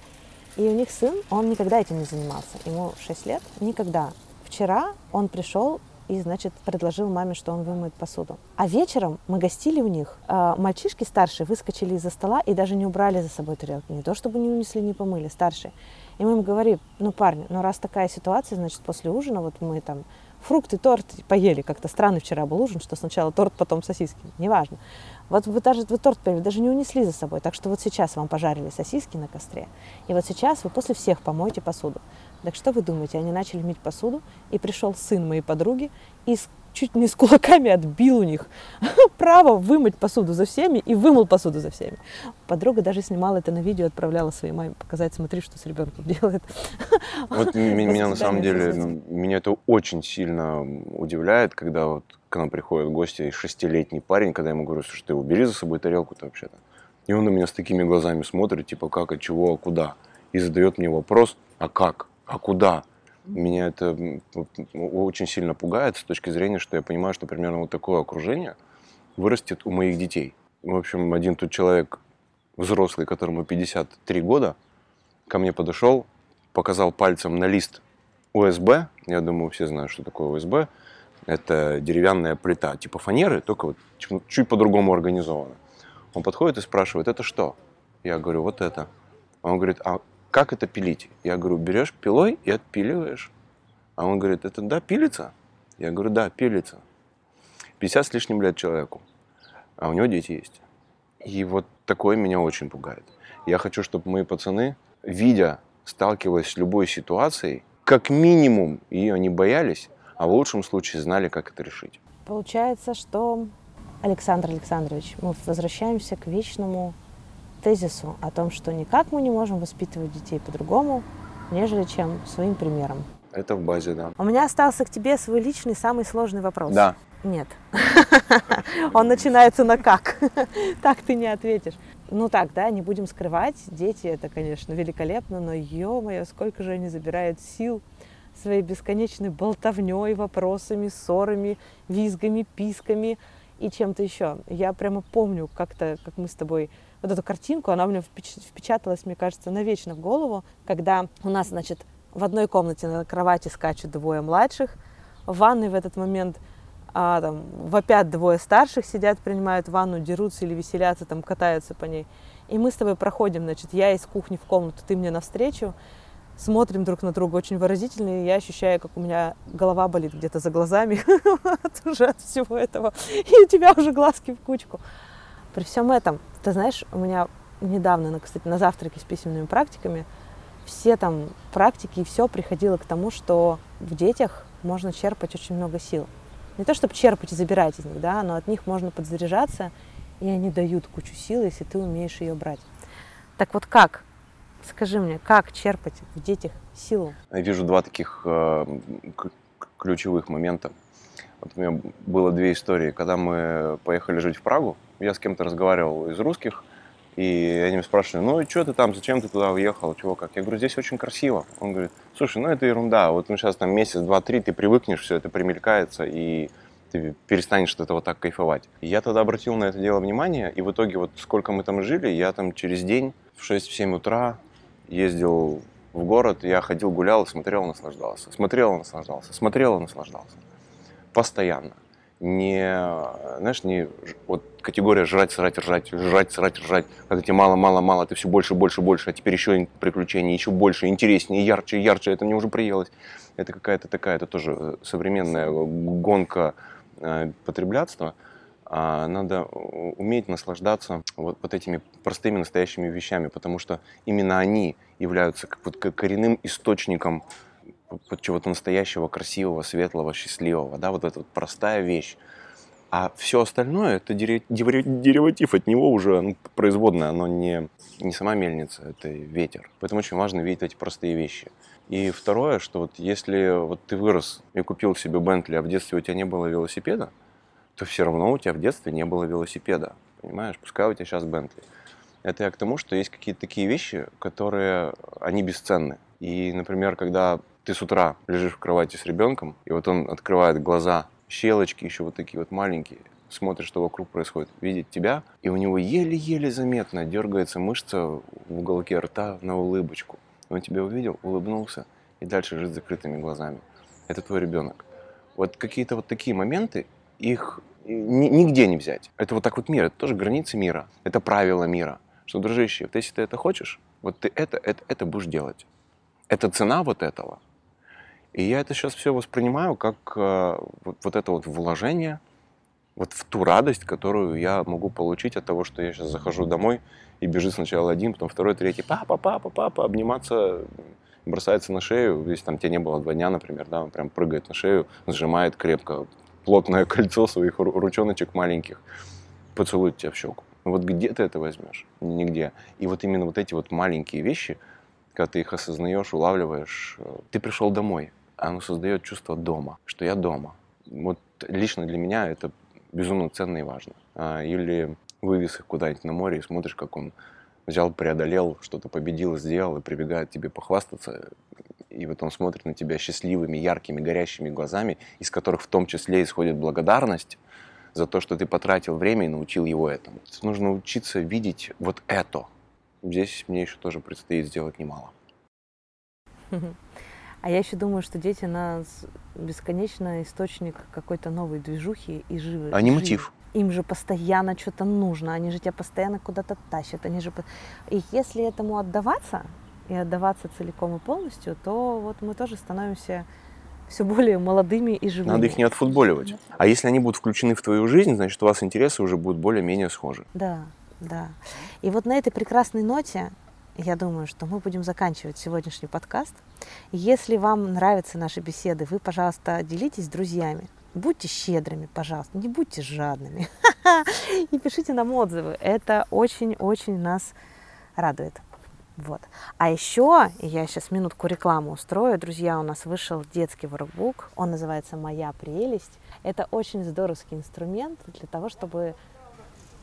и у них сын, он никогда этим не занимался. Ему 6 лет, никогда. Вчера он пришел и, значит, предложил маме, что он вымоет посуду. А вечером мы гостили у них. А, Мальчишки старшие выскочили из-за стола и даже не убрали за собой тарелки. Не то, чтобы не унесли, не помыли, старшие. И мы им говорим, ну, парни, ну, раз такая ситуация, значит, после ужина вот мы там фрукты, торт поели. Как-то странный вчера был ужин, что сначала торт, потом сосиски. Неважно. Вот вы даже вы торт поели, даже не унесли за собой. Так что вот сейчас вам пожарили сосиски на костре. И вот сейчас вы после всех помоете посуду. Так что вы думаете? Они начали мыть посуду, и пришел сын моей подруги и чуть не с кулаками отбил у них право вымыть посуду за всеми и вымыл посуду за всеми. Подруга даже снимала это на видео, отправляла своей маме показать, смотри, что с ребенком делает. Вот меня на самом деле, меня это очень сильно удивляет, когда вот к нам приходят гости, и шестилетний парень, когда я ему говорю, слушай, ты убери за собой тарелку-то вообще-то. И он на меня с такими глазами смотрит, типа, как, от чего, а куда. И задает мне вопрос, а как, а куда? Меня это очень сильно пугает с точки зрения, что я понимаю, что примерно вот такое окружение вырастет у моих детей. В общем, один тут человек взрослый, которому 53 года, ко мне подошел, показал пальцем на лист ОСБ. Я думаю, все знают, что такое ОСБ. Это деревянная плита, типа фанеры, только вот чуть по-другому организована. Он подходит и спрашивает, это что? Я говорю, вот это. Он говорит, а как это пилить? Я говорю, берешь пилой и отпиливаешь. А он говорит, это да, пилится? Я говорю, да, пилится. 50 с лишним лет человеку, а у него дети есть. И вот такое меня очень пугает. Я хочу, чтобы мои пацаны, видя, сталкиваясь с любой ситуацией, как минимум ее не боялись, а в лучшем случае знали, как это решить. Получается, что, Александр Александрович, мы возвращаемся к вечному тезису о том, что никак мы не можем воспитывать детей по-другому, нежели чем своим примером. Это в базе, да. У меня остался к тебе свой личный самый сложный вопрос. Да. Нет. Он начинается на как. Так ты не ответишь. Ну так, да, не будем скрывать. Дети это, конечно, великолепно, но ё-моё, сколько же они забирают сил своей бесконечной болтовней, вопросами, ссорами, визгами, писками и чем-то еще. Я прямо помню как-то, как мы с тобой вот эту картинку, она у меня впеч- впечаталась, мне кажется, навечно в голову, когда у нас, значит, в одной комнате на кровати скачут двое младших, в ванной в этот момент а, там, вопят двое старших, сидят, принимают ванну, дерутся или веселятся, там, катаются по ней. И мы с тобой проходим, значит, я из кухни в комнату, ты мне навстречу, смотрим друг на друга очень выразительно, и я ощущаю, как у меня голова болит где-то за глазами уже от всего этого, и у тебя уже глазки в кучку. При всем этом, ты знаешь, у меня недавно, кстати, на завтраке с письменными практиками, все там практики и все приходило к тому, что в детях можно черпать очень много сил. Не то, чтобы черпать и забирать из них, да, но от них можно подзаряжаться, и они дают кучу сил, если ты умеешь ее брать. Так вот как? Скажи мне, как черпать в детях силу? Я вижу два таких э, ключевых момента. Вот у меня было две истории. Когда мы поехали жить в Прагу, я с кем-то разговаривал из русских, и они меня спрашивали, ну что ты там, зачем ты туда уехал, чего как? Я говорю, здесь очень красиво. Он говорит, слушай, ну это ерунда, вот ну сейчас там месяц, два, три, ты привыкнешь, все это примелькается, и ты перестанешь от этого так кайфовать. И я тогда обратил на это дело внимание, и в итоге вот сколько мы там жили, я там через день в 6-7 утра ездил в город, я ходил, гулял, смотрел, наслаждался. Смотрел, наслаждался. Смотрел, наслаждался. Постоянно. Не, знаешь, не вот категория жрать, срать, ржать, жрать, срать, ржать. Когда тебе мало, мало, мало, ты все больше, больше, больше, а теперь еще приключений, еще больше, интереснее, ярче, ярче. Это мне уже приелось. Это какая-то такая, это тоже э, современная гонка э, потреблятства. А надо уметь наслаждаться вот, вот этими простыми настоящими вещами, потому что именно они являются как, вот, коренным источником чего-то настоящего, красивого, светлого, счастливого. Да? Вот эта вот простая вещь. А все остальное это дериватив от него уже ну, производное, оно не, не сама мельница, это ветер. Поэтому очень важно видеть эти простые вещи. И второе, что вот если вот ты вырос и купил себе Бентли, а в детстве у тебя не было велосипеда, то все равно у тебя в детстве не было велосипеда. Понимаешь? Пускай у тебя сейчас Бентли. Это я к тому, что есть какие-то такие вещи, которые, они бесценны. И, например, когда ты с утра лежишь в кровати с ребенком, и вот он открывает глаза, щелочки еще вот такие вот маленькие, смотрит, что вокруг происходит, видит тебя, и у него еле-еле заметно дергается мышца в уголке рта на улыбочку. Он тебя увидел, улыбнулся и дальше жить с закрытыми глазами. Это твой ребенок. Вот какие-то вот такие моменты, их нигде не взять. Это вот так вот мир, это тоже границы мира, это правила мира. Что, дружище, вот если ты это хочешь, вот ты это, это, это будешь делать. Это цена вот этого. И я это сейчас все воспринимаю как э, вот, вот это вот вложение вот в ту радость, которую я могу получить от того, что я сейчас захожу домой и бежит сначала один, потом второй, третий, папа, папа, папа, обниматься, бросается на шею, если там тебя не было два дня, например, да, он прям прыгает на шею, сжимает крепко, плотное кольцо своих ручоночек маленьких, поцелует тебя в щеку. Вот где ты это возьмешь? Нигде. И вот именно вот эти вот маленькие вещи, когда ты их осознаешь, улавливаешь, э, ты пришел домой, оно создает чувство дома, что я дома. Вот лично для меня это безумно ценно и важно. А, или вывез их куда-нибудь на море и смотришь, как он взял, преодолел, что-то победил, сделал и прибегает тебе похвастаться. И вот он смотрит на тебя счастливыми, яркими, горящими глазами, из которых в том числе исходит благодарность за то, что ты потратил время и научил его этому. Нужно учиться видеть вот это. Здесь мне еще тоже предстоит сделать немало. А я еще думаю, что дети нас бесконечно источник какой-то новой движухи и живы. Они мотив. Им же постоянно что-то нужно, они же тебя постоянно куда-то тащат. Они же... И если этому отдаваться, и отдаваться целиком и полностью, то вот мы тоже становимся все более молодыми и живыми. Надо их не отфутболивать. А если они будут включены в твою жизнь, значит, у вас интересы уже будут более-менее схожи. Да, да. И вот на этой прекрасной ноте я думаю, что мы будем заканчивать сегодняшний подкаст. Если вам нравятся наши беседы, вы, пожалуйста, делитесь с друзьями. Будьте щедрыми, пожалуйста, не будьте жадными. И пишите нам отзывы. Это очень-очень нас радует. Вот. А еще, я сейчас минутку рекламу устрою, друзья, у нас вышел детский воркбук, он называется «Моя прелесть». Это очень здоровский инструмент для того, чтобы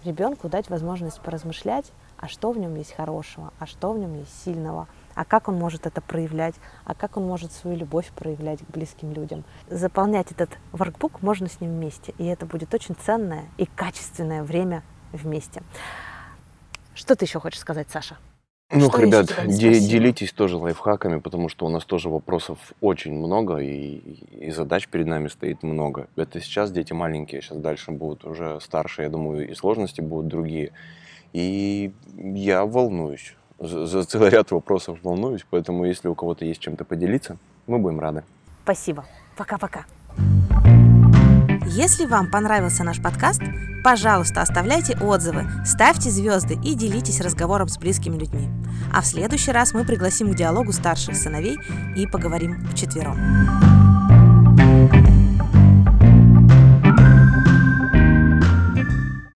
ребенку дать возможность поразмышлять а что в нем есть хорошего, а что в нем есть сильного, а как он может это проявлять, а как он может свою любовь проявлять к близким людям. Заполнять этот воркбук можно с ним вместе, и это будет очень ценное и качественное время вместе. Что ты еще хочешь сказать, Саша? Ну, что ребят, де- делитесь тоже лайфхаками, потому что у нас тоже вопросов очень много, и, и задач перед нами стоит много. Это сейчас дети маленькие, сейчас дальше будут уже старшие, я думаю, и сложности будут другие. И я волнуюсь. За, целый ряд вопросов волнуюсь, поэтому если у кого-то есть чем-то поделиться, мы будем рады. Спасибо. Пока-пока. Если вам понравился наш подкаст, пожалуйста, оставляйте отзывы, ставьте звезды и делитесь разговором с близкими людьми. А в следующий раз мы пригласим к диалогу старших сыновей и поговорим вчетвером.